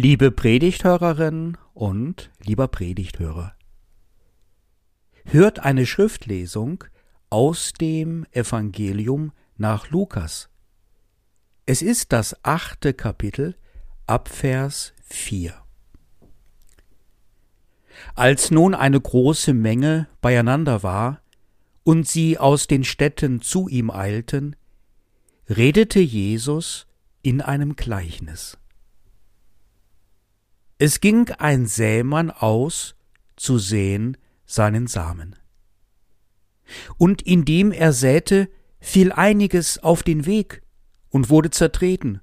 Liebe Predigthörerin und lieber Predigthörer, hört eine Schriftlesung aus dem Evangelium nach Lukas. Es ist das achte Kapitel ab Vers 4. Als nun eine große Menge beieinander war und sie aus den Städten zu ihm eilten, redete Jesus in einem Gleichnis. Es ging ein Sämann aus, zu säen seinen Samen. Und indem er säte, fiel einiges auf den Weg und wurde zertreten,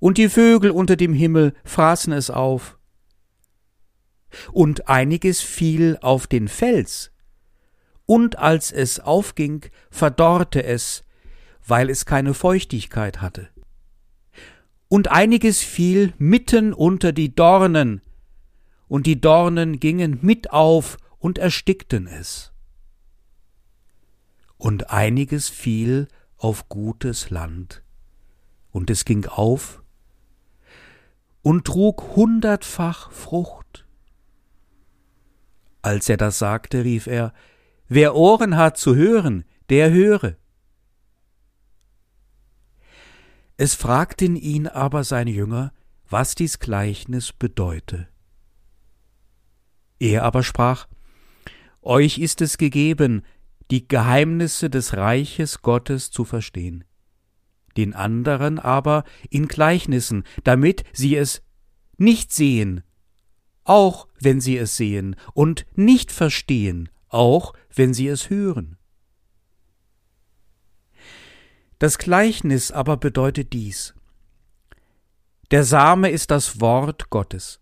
und die Vögel unter dem Himmel fraßen es auf. Und einiges fiel auf den Fels, und als es aufging, verdorrte es, weil es keine Feuchtigkeit hatte und einiges fiel mitten unter die Dornen, und die Dornen gingen mit auf und erstickten es. Und einiges fiel auf gutes Land, und es ging auf und trug hundertfach Frucht. Als er das sagte, rief er, Wer Ohren hat zu hören, der höre. Es fragten ihn aber seine Jünger, was dies Gleichnis bedeute. Er aber sprach, Euch ist es gegeben, die Geheimnisse des Reiches Gottes zu verstehen, den anderen aber in Gleichnissen, damit sie es nicht sehen, auch wenn sie es sehen, und nicht verstehen, auch wenn sie es hören. Das Gleichnis aber bedeutet dies. Der Same ist das Wort Gottes.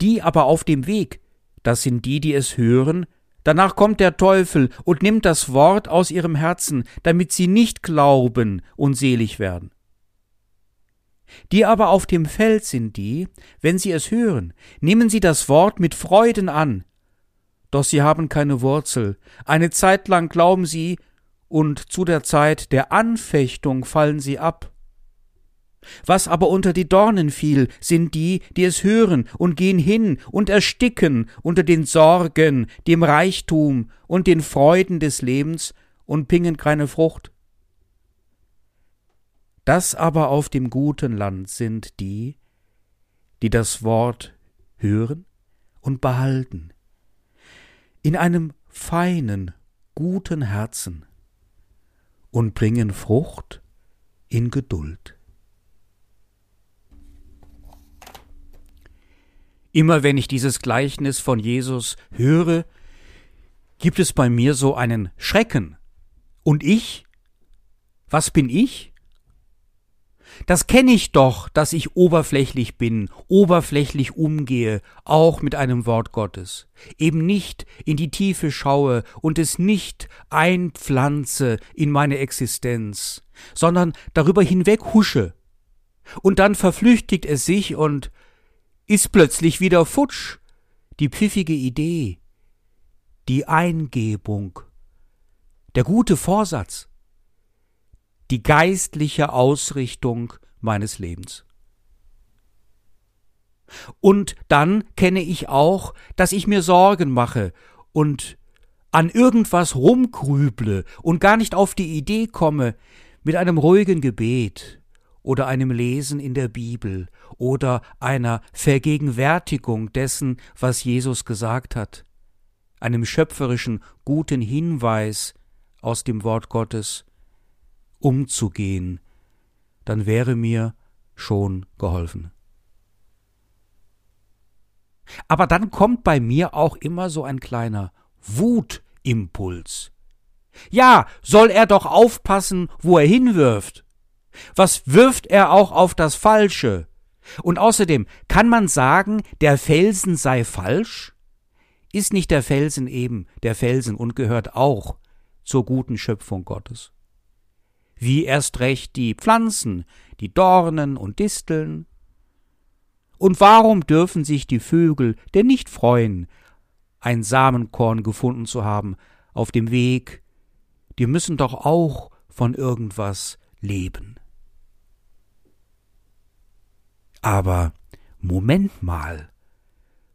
Die aber auf dem Weg, das sind die, die es hören, danach kommt der Teufel und nimmt das Wort aus ihrem Herzen, damit sie nicht glauben und selig werden. Die aber auf dem Feld sind die, wenn sie es hören, nehmen sie das Wort mit Freuden an, doch sie haben keine Wurzel, eine Zeit lang glauben sie, und zu der Zeit der Anfechtung fallen sie ab. Was aber unter die Dornen fiel, sind die, die es hören und gehen hin und ersticken unter den Sorgen, dem Reichtum und den Freuden des Lebens und pingen keine Frucht. Das aber auf dem guten Land sind die, die das Wort hören und behalten, in einem feinen, guten Herzen, und bringen Frucht in Geduld. Immer wenn ich dieses Gleichnis von Jesus höre, gibt es bei mir so einen Schrecken. Und ich? Was bin ich? Das kenne ich doch, dass ich oberflächlich bin, oberflächlich umgehe, auch mit einem Wort Gottes, eben nicht in die Tiefe schaue und es nicht einpflanze in meine Existenz, sondern darüber hinweg husche. Und dann verflüchtigt es sich und ist plötzlich wieder futsch, die pfiffige Idee, die Eingebung, der gute Vorsatz die geistliche Ausrichtung meines Lebens. Und dann kenne ich auch, dass ich mir Sorgen mache und an irgendwas rumgrüble und gar nicht auf die Idee komme, mit einem ruhigen Gebet oder einem Lesen in der Bibel oder einer Vergegenwärtigung dessen, was Jesus gesagt hat, einem schöpferischen guten Hinweis aus dem Wort Gottes, umzugehen, dann wäre mir schon geholfen. Aber dann kommt bei mir auch immer so ein kleiner Wutimpuls. Ja, soll er doch aufpassen, wo er hinwirft. Was wirft er auch auf das Falsche? Und außerdem, kann man sagen, der Felsen sei falsch? Ist nicht der Felsen eben der Felsen und gehört auch zur guten Schöpfung Gottes? Wie erst recht die Pflanzen, die Dornen und Disteln? Und warum dürfen sich die Vögel denn nicht freuen, ein Samenkorn gefunden zu haben auf dem Weg? Die müssen doch auch von irgendwas leben. Aber Moment mal,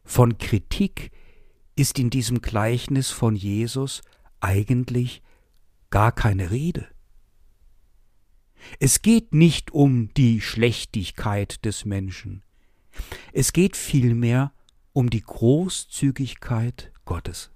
von Kritik ist in diesem Gleichnis von Jesus eigentlich gar keine Rede. Es geht nicht um die Schlechtigkeit des Menschen, es geht vielmehr um die Großzügigkeit Gottes.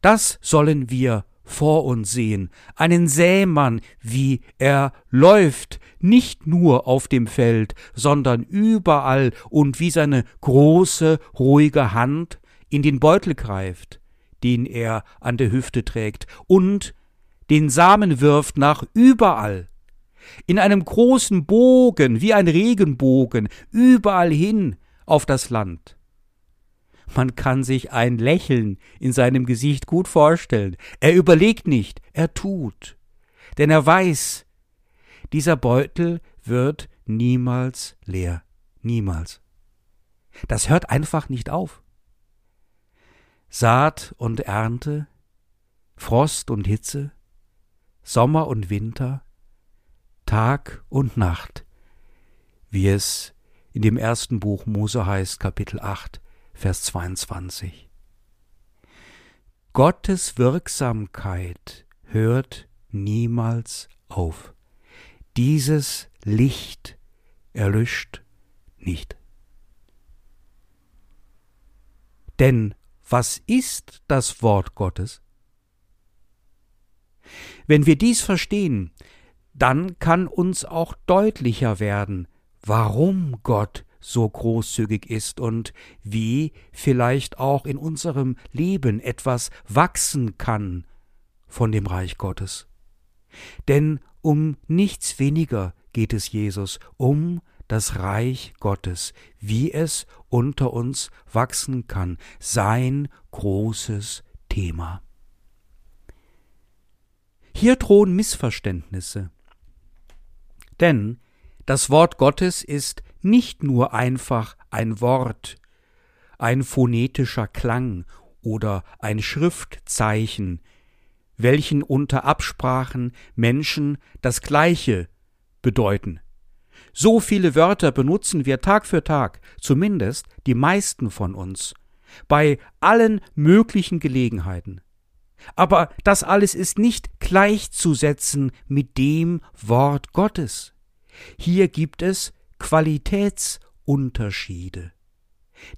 Das sollen wir vor uns sehen, einen Sämann, wie er läuft, nicht nur auf dem Feld, sondern überall. Und wie seine große, ruhige Hand in den Beutel greift, den er an der Hüfte trägt, und den Samen wirft nach überall, in einem großen Bogen, wie ein Regenbogen, überall hin auf das Land. Man kann sich ein Lächeln in seinem Gesicht gut vorstellen. Er überlegt nicht, er tut. Denn er weiß, dieser Beutel wird niemals leer. Niemals. Das hört einfach nicht auf. Saat und Ernte, Frost und Hitze, Sommer und Winter, Tag und Nacht, wie es in dem ersten Buch Mose heißt, Kapitel 8, Vers 22. Gottes Wirksamkeit hört niemals auf. Dieses Licht erlischt nicht. Denn was ist das Wort Gottes? Wenn wir dies verstehen, dann kann uns auch deutlicher werden, warum Gott so großzügig ist und wie vielleicht auch in unserem Leben etwas wachsen kann von dem Reich Gottes. Denn um nichts weniger geht es Jesus, um das Reich Gottes, wie es unter uns wachsen kann, sein großes Thema. Hier drohen Missverständnisse. Denn das Wort Gottes ist nicht nur einfach ein Wort, ein phonetischer Klang oder ein Schriftzeichen, welchen unter Absprachen Menschen das Gleiche bedeuten. So viele Wörter benutzen wir Tag für Tag, zumindest die meisten von uns, bei allen möglichen Gelegenheiten. Aber das alles ist nicht gleichzusetzen mit dem Wort Gottes. Hier gibt es Qualitätsunterschiede.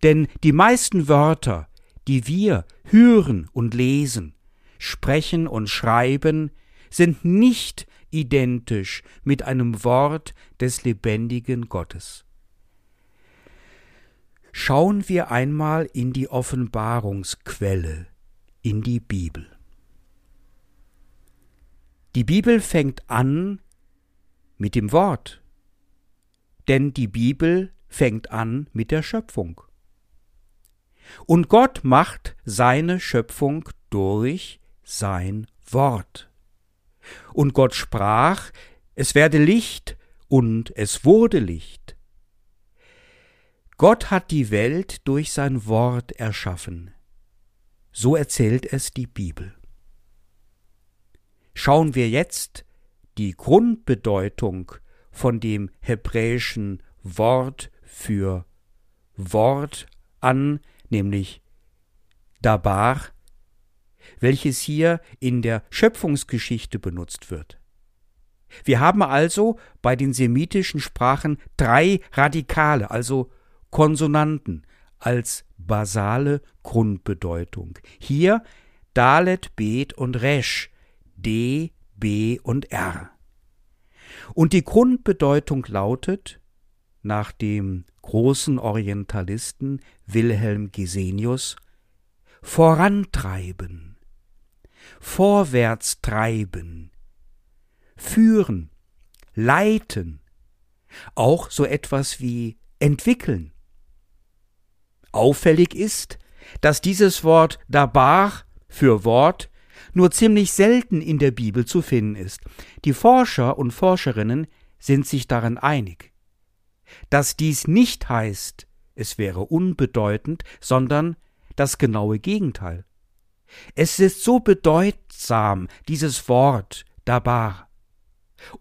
Denn die meisten Wörter, die wir hören und lesen, sprechen und schreiben, sind nicht identisch mit einem Wort des lebendigen Gottes. Schauen wir einmal in die Offenbarungsquelle, in die Bibel. Die Bibel fängt an mit dem Wort. Denn die Bibel fängt an mit der Schöpfung. Und Gott macht seine Schöpfung durch sein Wort. Und Gott sprach, es werde Licht, und es wurde Licht. Gott hat die Welt durch sein Wort erschaffen. So erzählt es die Bibel. Schauen wir jetzt die Grundbedeutung von dem hebräischen Wort für Wort an, nämlich Dabar, welches hier in der Schöpfungsgeschichte benutzt wird. Wir haben also bei den semitischen Sprachen drei Radikale, also Konsonanten, als basale Grundbedeutung. Hier Dalet, Bet und Resh, D, B und R. Und die Grundbedeutung lautet, nach dem großen Orientalisten Wilhelm Gesenius, vorantreiben, vorwärts treiben, führen, leiten, auch so etwas wie entwickeln. Auffällig ist, dass dieses Wort Dabar für Wort nur ziemlich selten in der Bibel zu finden ist. Die Forscher und Forscherinnen sind sich darin einig. Dass dies nicht heißt, es wäre unbedeutend, sondern das genaue Gegenteil. Es ist so bedeutsam, dieses Wort Dabar,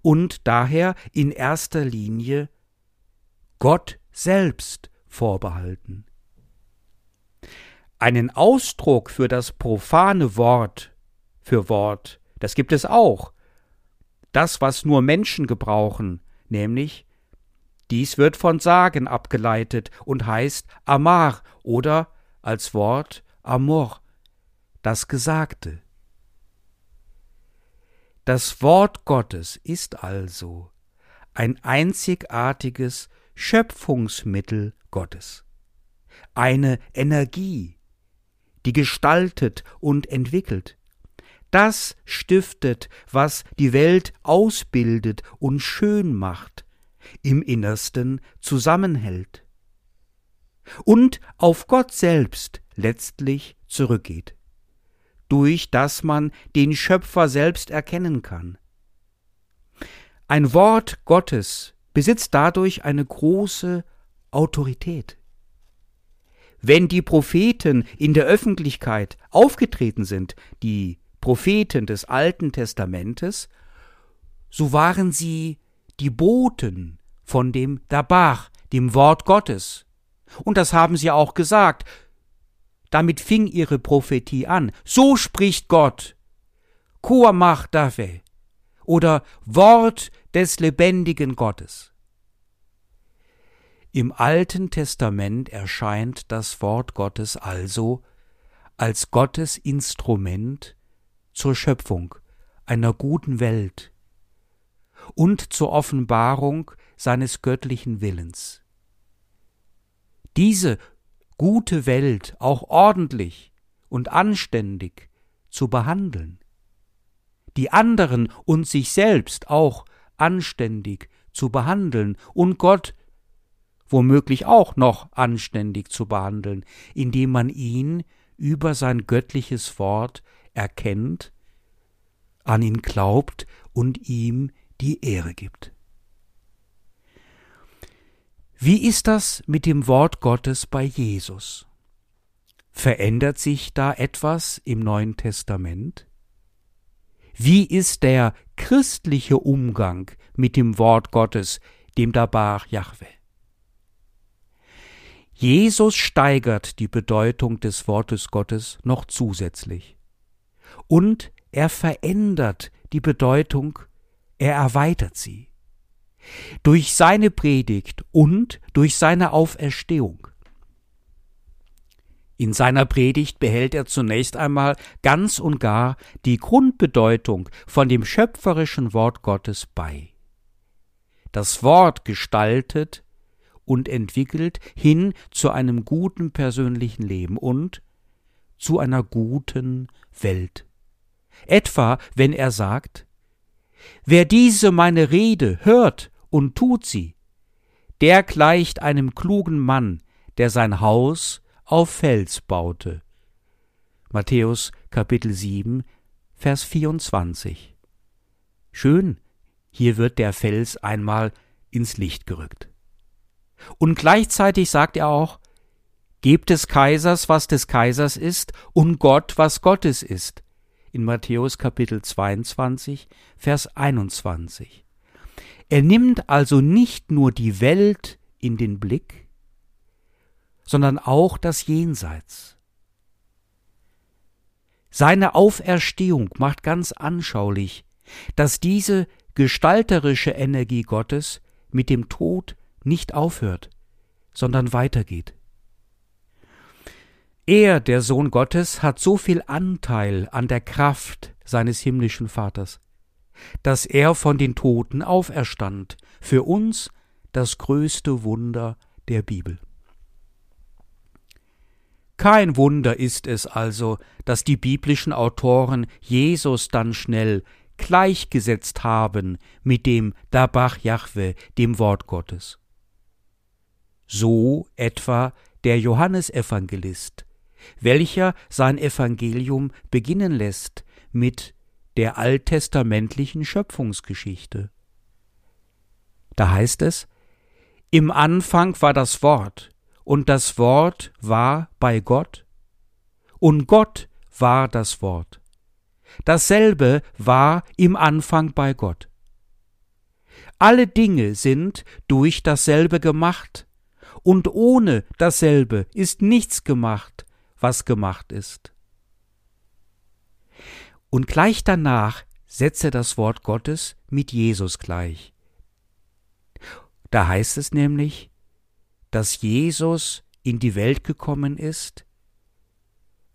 und daher in erster Linie Gott selbst vorbehalten. Einen Ausdruck für das profane Wort, für Wort, das gibt es auch. Das, was nur Menschen gebrauchen, nämlich dies wird von Sagen abgeleitet und heißt Amar oder als Wort Amor, das Gesagte. Das Wort Gottes ist also ein einzigartiges Schöpfungsmittel Gottes, eine Energie, die gestaltet und entwickelt. Das stiftet, was die Welt ausbildet und schön macht, im Innersten zusammenhält und auf Gott selbst letztlich zurückgeht, durch das man den Schöpfer selbst erkennen kann. Ein Wort Gottes besitzt dadurch eine große Autorität. Wenn die Propheten in der Öffentlichkeit aufgetreten sind, die Propheten des Alten Testamentes, so waren sie die Boten von dem Dabach, dem Wort Gottes. Und das haben sie auch gesagt. Damit fing ihre Prophetie an. So spricht Gott. Koamach Dave oder Wort des lebendigen Gottes. Im Alten Testament erscheint das Wort Gottes also als Gottes Instrument zur Schöpfung einer guten Welt und zur Offenbarung seines göttlichen Willens. Diese gute Welt auch ordentlich und anständig zu behandeln, die anderen und sich selbst auch anständig zu behandeln und Gott womöglich auch noch anständig zu behandeln, indem man ihn über sein göttliches Wort erkennt, an ihn glaubt und ihm die Ehre gibt. Wie ist das mit dem Wort Gottes bei Jesus? Verändert sich da etwas im Neuen Testament? Wie ist der christliche Umgang mit dem Wort Gottes, dem Dabar Jahwe? Jesus steigert die Bedeutung des Wortes Gottes noch zusätzlich. Und er verändert die Bedeutung, er erweitert sie. Durch seine Predigt und durch seine Auferstehung. In seiner Predigt behält er zunächst einmal ganz und gar die Grundbedeutung von dem schöpferischen Wort Gottes bei. Das Wort gestaltet und entwickelt hin zu einem guten persönlichen Leben und zu einer guten Welt. Etwa, wenn er sagt, Wer diese meine Rede hört und tut sie, der gleicht einem klugen Mann, der sein Haus auf Fels baute. Matthäus Kapitel 7, Vers 24. Schön, hier wird der Fels einmal ins Licht gerückt. Und gleichzeitig sagt er auch, Gebt des Kaisers, was des Kaisers ist, und Gott, was Gottes ist. In Matthäus Kapitel 22, Vers 21. Er nimmt also nicht nur die Welt in den Blick, sondern auch das Jenseits. Seine Auferstehung macht ganz anschaulich, dass diese gestalterische Energie Gottes mit dem Tod nicht aufhört, sondern weitergeht. Er, der Sohn Gottes, hat so viel Anteil an der Kraft seines himmlischen Vaters, dass er von den Toten auferstand, für uns das größte Wunder der Bibel. Kein Wunder ist es also, dass die biblischen Autoren Jesus dann schnell gleichgesetzt haben mit dem Dabach Jahwe, dem Wort Gottes so etwa der Johannesevangelist, welcher sein Evangelium beginnen lässt mit der alttestamentlichen Schöpfungsgeschichte. Da heißt es, Im Anfang war das Wort, und das Wort war bei Gott, und Gott war das Wort. Dasselbe war im Anfang bei Gott. alle Dinge sind durch dasselbe gemacht, und ohne dasselbe ist nichts gemacht, was gemacht ist. Und gleich danach setze das Wort Gottes mit Jesus gleich. Da heißt es nämlich, dass Jesus in die Welt gekommen ist,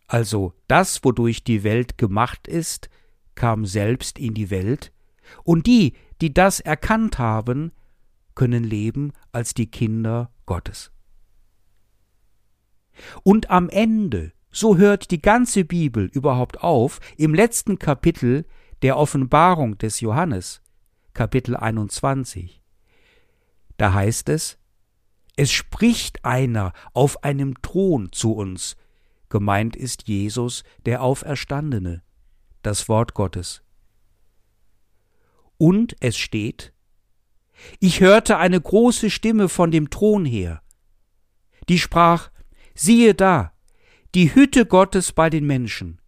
also das, wodurch die Welt gemacht ist, kam selbst in die Welt, und die, die das erkannt haben, können leben als die Kinder Gottes. Und am Ende, so hört die ganze Bibel überhaupt auf, im letzten Kapitel der Offenbarung des Johannes, Kapitel 21, da heißt es, es spricht einer auf einem Thron zu uns, gemeint ist Jesus, der Auferstandene, das Wort Gottes. Und es steht, ich hörte eine große Stimme von dem Thron her, die sprach, siehe da, die Hütte Gottes bei den Menschen,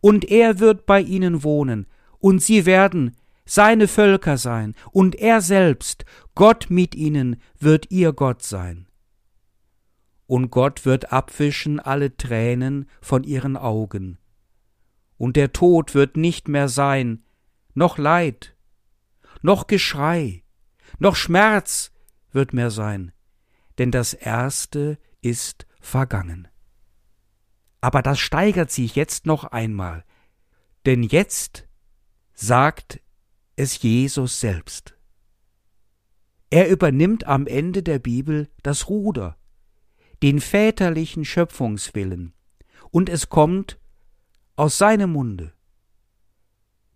und er wird bei ihnen wohnen, und sie werden seine Völker sein, und er selbst, Gott mit ihnen, wird ihr Gott sein. Und Gott wird abwischen alle Tränen von ihren Augen, und der Tod wird nicht mehr sein, noch Leid, noch Geschrei, noch Schmerz wird mehr sein, denn das Erste ist vergangen. Aber das steigert sich jetzt noch einmal, denn jetzt sagt es Jesus selbst. Er übernimmt am Ende der Bibel das Ruder, den väterlichen Schöpfungswillen, und es kommt aus seinem Munde.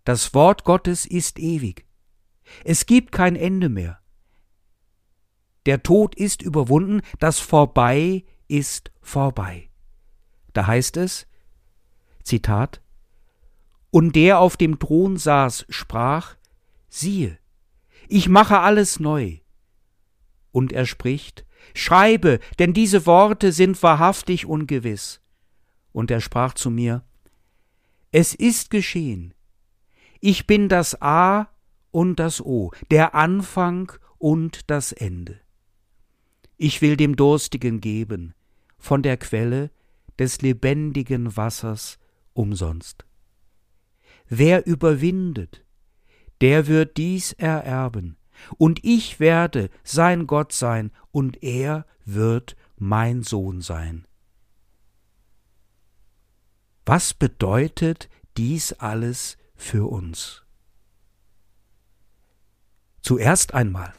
Das Wort Gottes ist ewig. Es gibt kein Ende mehr. Der Tod ist überwunden, das Vorbei ist vorbei. Da heißt es, Zitat, Und der auf dem Thron saß, sprach, siehe, ich mache alles neu. Und er spricht, Schreibe, denn diese Worte sind wahrhaftig ungewiss. Und er sprach zu mir, Es ist geschehen. Ich bin das A und das O, der Anfang und das Ende. Ich will dem Durstigen geben von der Quelle des lebendigen Wassers umsonst. Wer überwindet, der wird dies ererben, und ich werde sein Gott sein, und er wird mein Sohn sein. Was bedeutet dies alles für uns? Zuerst einmal.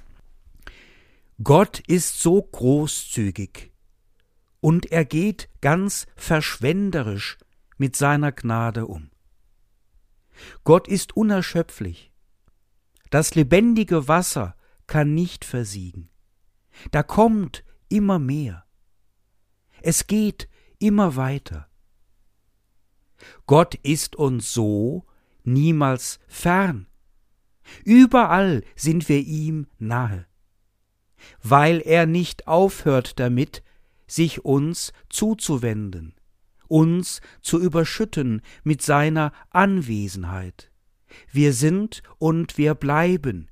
Gott ist so großzügig und er geht ganz verschwenderisch mit seiner Gnade um. Gott ist unerschöpflich. Das lebendige Wasser kann nicht versiegen. Da kommt immer mehr. Es geht immer weiter. Gott ist uns so niemals fern. Überall sind wir ihm nahe, weil er nicht aufhört damit, sich uns zuzuwenden, uns zu überschütten mit seiner Anwesenheit. Wir sind und wir bleiben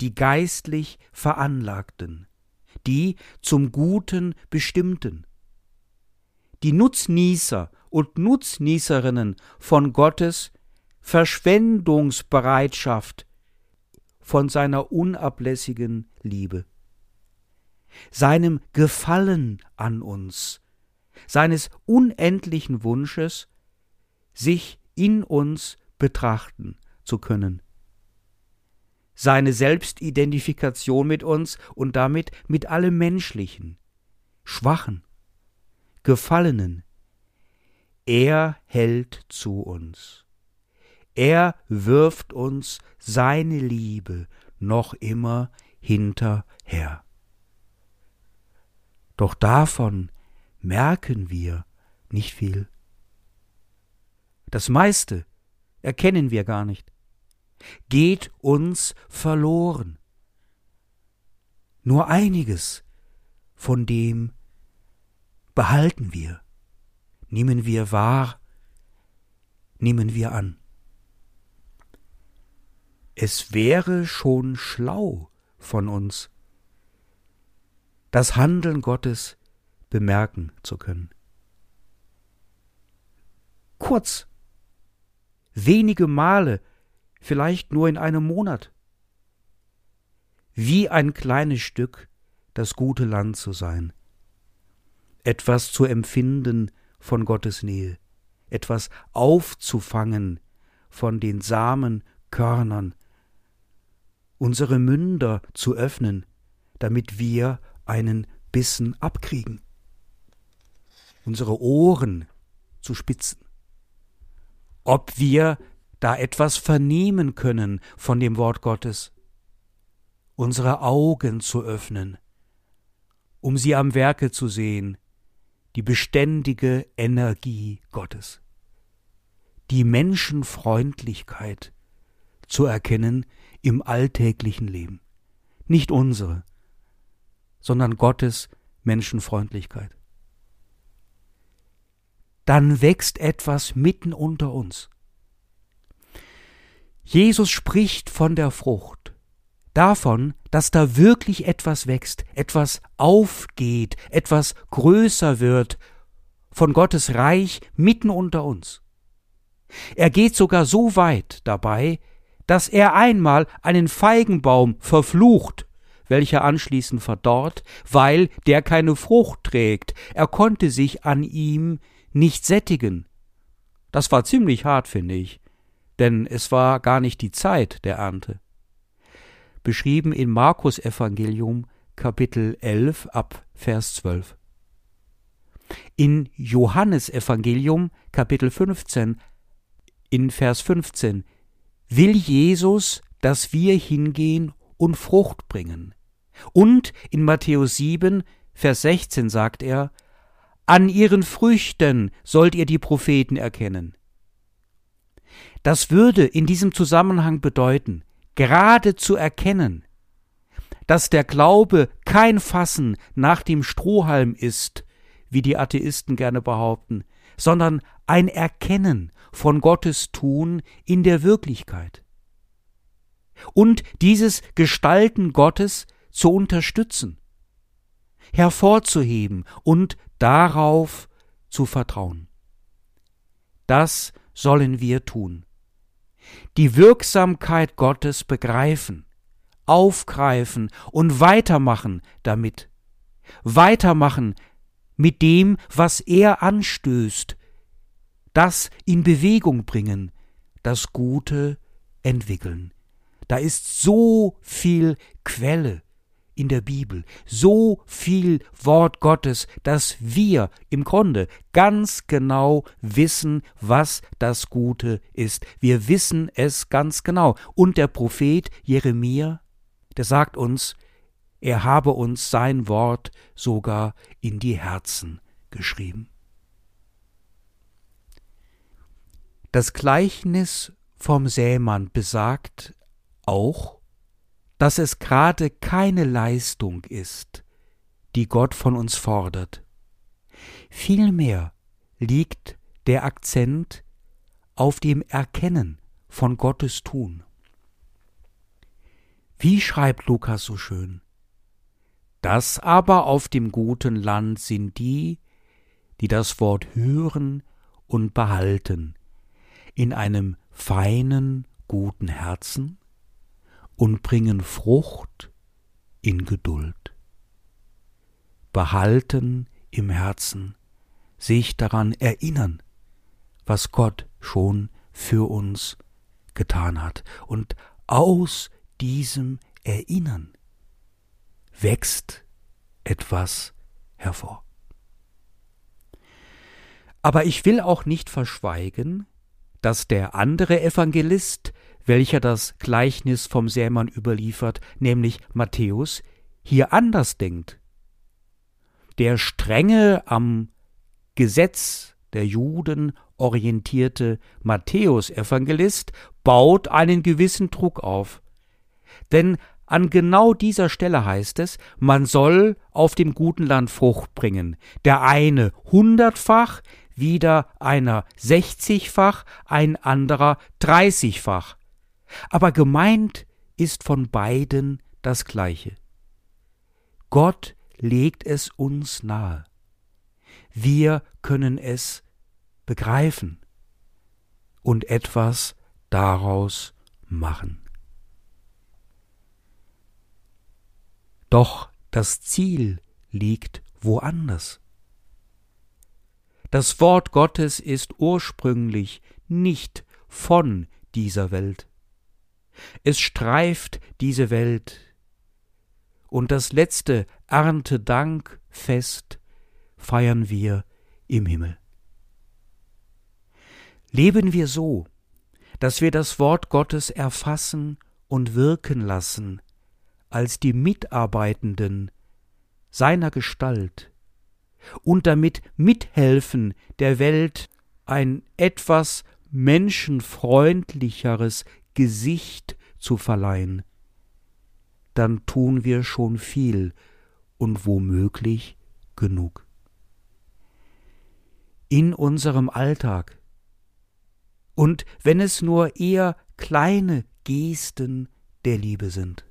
die geistlich Veranlagten, die zum Guten bestimmten. Die Nutznießer und Nutznießerinnen von Gottes Verschwendungsbereitschaft von seiner unablässigen Liebe, seinem Gefallen an uns, seines unendlichen Wunsches, sich in uns betrachten zu können. Seine Selbstidentifikation mit uns und damit mit allem Menschlichen, Schwachen, Gefallenen. Er hält zu uns. Er wirft uns seine Liebe noch immer hinterher. Doch davon merken wir nicht viel. Das meiste erkennen wir gar nicht, geht uns verloren. Nur einiges von dem behalten wir, nehmen wir wahr, nehmen wir an. Es wäre schon schlau von uns, das Handeln Gottes bemerken zu können. Kurz, wenige Male, vielleicht nur in einem Monat. Wie ein kleines Stück das gute Land zu sein, etwas zu empfinden von Gottes Nähe, etwas aufzufangen von den Samenkörnern, unsere Münder zu öffnen, damit wir einen Bissen abkriegen, unsere Ohren zu spitzen, ob wir da etwas vernehmen können von dem Wort Gottes, unsere Augen zu öffnen, um sie am Werke zu sehen, die beständige Energie Gottes, die Menschenfreundlichkeit zu erkennen im alltäglichen Leben. Nicht unsere, sondern Gottes Menschenfreundlichkeit. Dann wächst etwas mitten unter uns. Jesus spricht von der Frucht, davon, dass da wirklich etwas wächst, etwas aufgeht, etwas größer wird, von Gottes Reich mitten unter uns. Er geht sogar so weit dabei, dass er einmal einen Feigenbaum verflucht, welcher anschließend verdorrt, weil der keine Frucht trägt, er konnte sich an ihm nicht sättigen. Das war ziemlich hart, finde ich, denn es war gar nicht die Zeit der Ernte. Beschrieben in Markus Evangelium Kapitel 11 ab Vers 12. In Johannes Evangelium Kapitel 15 in Vers 15 will Jesus, dass wir hingehen und Frucht bringen. Und in Matthäus 7, Vers 16 sagt er, An ihren Früchten sollt ihr die Propheten erkennen. Das würde in diesem Zusammenhang bedeuten, gerade zu erkennen, dass der Glaube kein Fassen nach dem Strohhalm ist, wie die Atheisten gerne behaupten, sondern ein Erkennen von Gottes Tun in der Wirklichkeit. Und dieses Gestalten Gottes zu unterstützen, hervorzuheben und darauf zu vertrauen. Das sollen wir tun. Die Wirksamkeit Gottes begreifen, aufgreifen und weitermachen damit. Weitermachen mit dem, was er anstößt, das in Bewegung bringen, das Gute entwickeln. Da ist so viel Quelle in der Bibel, so viel Wort Gottes, dass wir im Grunde ganz genau wissen, was das Gute ist. Wir wissen es ganz genau. Und der Prophet Jeremia, der sagt uns, er habe uns sein Wort sogar in die Herzen geschrieben. Das Gleichnis vom Sämann besagt auch, dass es gerade keine Leistung ist, die Gott von uns fordert. Vielmehr liegt der Akzent auf dem Erkennen von Gottes Tun. Wie schreibt Lukas so schön? Das aber auf dem guten Land sind die, die das Wort hören und behalten, in einem feinen, guten Herzen und bringen Frucht in Geduld. Behalten im Herzen, sich daran erinnern, was Gott schon für uns getan hat. Und aus diesem Erinnern wächst etwas hervor. Aber ich will auch nicht verschweigen, dass der andere Evangelist, welcher das Gleichnis vom Sämann überliefert, nämlich Matthäus, hier anders denkt. Der strenge am Gesetz der Juden orientierte Matthäus-Evangelist baut einen gewissen Druck auf. Denn an genau dieser Stelle heißt es, man soll auf dem guten Land Frucht bringen. Der eine hundertfach, wieder einer sechzigfach, ein anderer dreißigfach. Aber gemeint ist von beiden das Gleiche. Gott legt es uns nahe. Wir können es begreifen und etwas daraus machen. Doch das Ziel liegt woanders. Das Wort Gottes ist ursprünglich nicht von dieser Welt. Es streift diese Welt, und das letzte Erntedankfest feiern wir im Himmel. Leben wir so, dass wir das Wort Gottes erfassen und wirken lassen als die Mitarbeitenden seiner Gestalt und damit mithelfen, der Welt ein etwas menschenfreundlicheres Gesicht zu verleihen, dann tun wir schon viel und womöglich genug. In unserem Alltag und wenn es nur eher kleine Gesten der Liebe sind.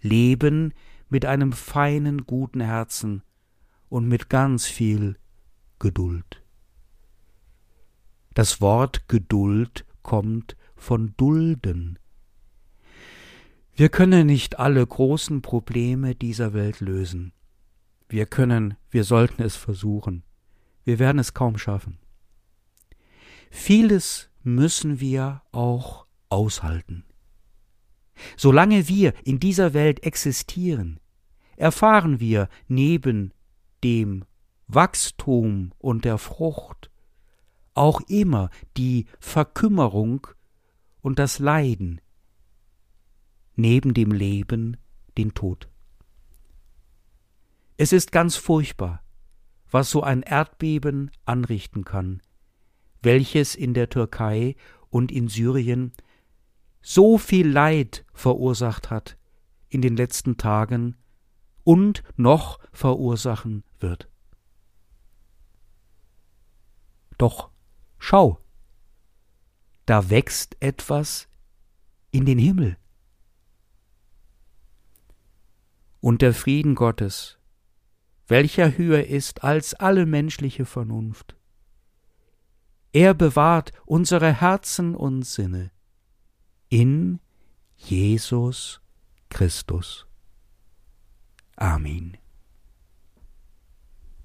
Leben mit einem feinen, guten Herzen und mit ganz viel Geduld. Das Wort Geduld kommt von dulden. Wir können nicht alle großen Probleme dieser Welt lösen. Wir können, wir sollten es versuchen. Wir werden es kaum schaffen. Vieles müssen wir auch aushalten. Solange wir in dieser Welt existieren, erfahren wir neben dem Wachstum und der Frucht auch immer die Verkümmerung und das Leiden, neben dem Leben den Tod. Es ist ganz furchtbar, was so ein Erdbeben anrichten kann, welches in der Türkei und in Syrien so viel Leid verursacht hat in den letzten Tagen und noch verursachen wird. Doch schau, da wächst etwas in den Himmel. Und der Frieden Gottes, welcher höher ist als alle menschliche Vernunft, er bewahrt unsere Herzen und Sinne in Jesus Christus. Amen.